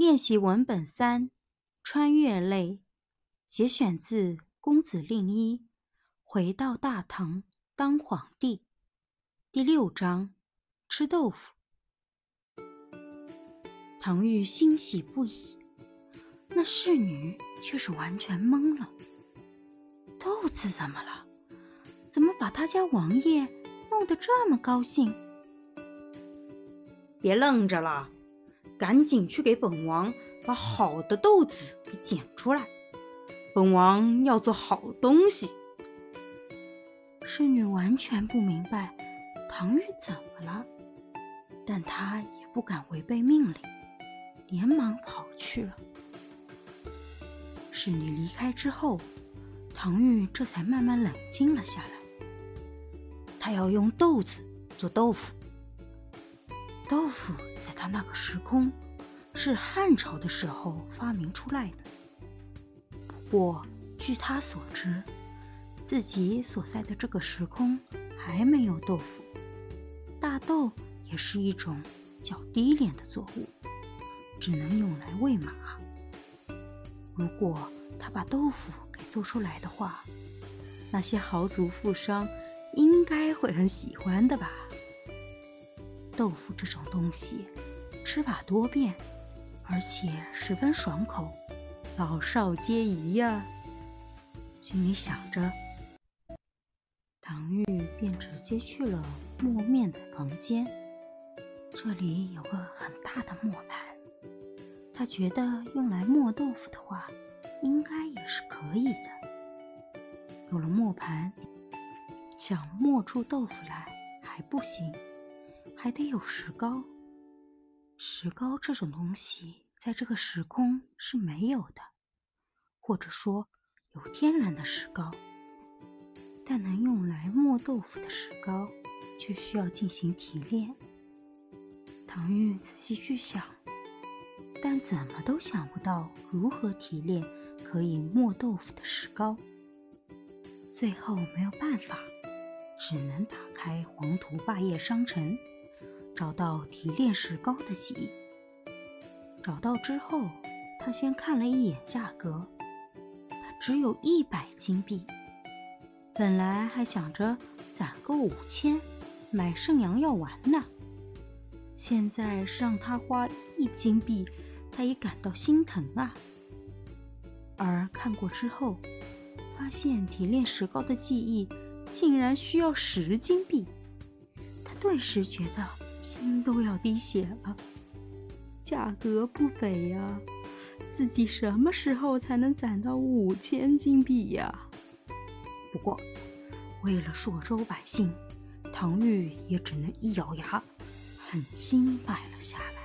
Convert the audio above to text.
练习文本三：穿越类，节选自《公子令一》，回到大唐当皇帝。第六章：吃豆腐。唐玉欣喜不已，那侍女却是完全懵了。豆子怎么了？怎么把他家王爷弄得这么高兴？别愣着了！赶紧去给本王把好的豆子给捡出来，本王要做好东西。侍女完全不明白唐玉怎么了，但她也不敢违背命令，连忙跑去了。侍女离开之后，唐玉这才慢慢冷静了下来。他要用豆子做豆腐。豆腐在他那个时空是汉朝的时候发明出来的。不过，据他所知，自己所在的这个时空还没有豆腐。大豆也是一种较低廉的作物，只能用来喂马。如果他把豆腐给做出来的话，那些豪族富商应该会很喜欢的吧。豆腐这种东西，吃法多变，而且十分爽口，老少皆宜呀。心里想着，唐玉便直接去了磨面的房间。这里有个很大的磨盘，他觉得用来磨豆腐的话，应该也是可以的。有了磨盘，想磨出豆腐来还不行。还得有石膏，石膏这种东西在这个时空是没有的，或者说有天然的石膏，但能用来磨豆腐的石膏却需要进行提炼。唐玉仔细去想，但怎么都想不到如何提炼可以磨豆腐的石膏，最后没有办法，只能打开黄图霸业商城。找到提炼石膏的记忆。找到之后，他先看了一眼价格，他只有一百金币。本来还想着攒够五千买圣阳药丸呢，现在是让他花一金币，他也感到心疼啊。而看过之后，发现提炼石膏的记忆竟然需要十金币，他顿时觉得。心都要滴血了，价格不菲呀！自己什么时候才能攒到五千金币呀？不过，为了朔州百姓，唐玉也只能一咬牙，狠心买了下来。